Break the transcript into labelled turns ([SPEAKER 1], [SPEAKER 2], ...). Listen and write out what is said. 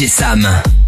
[SPEAKER 1] J'ai ça, mec.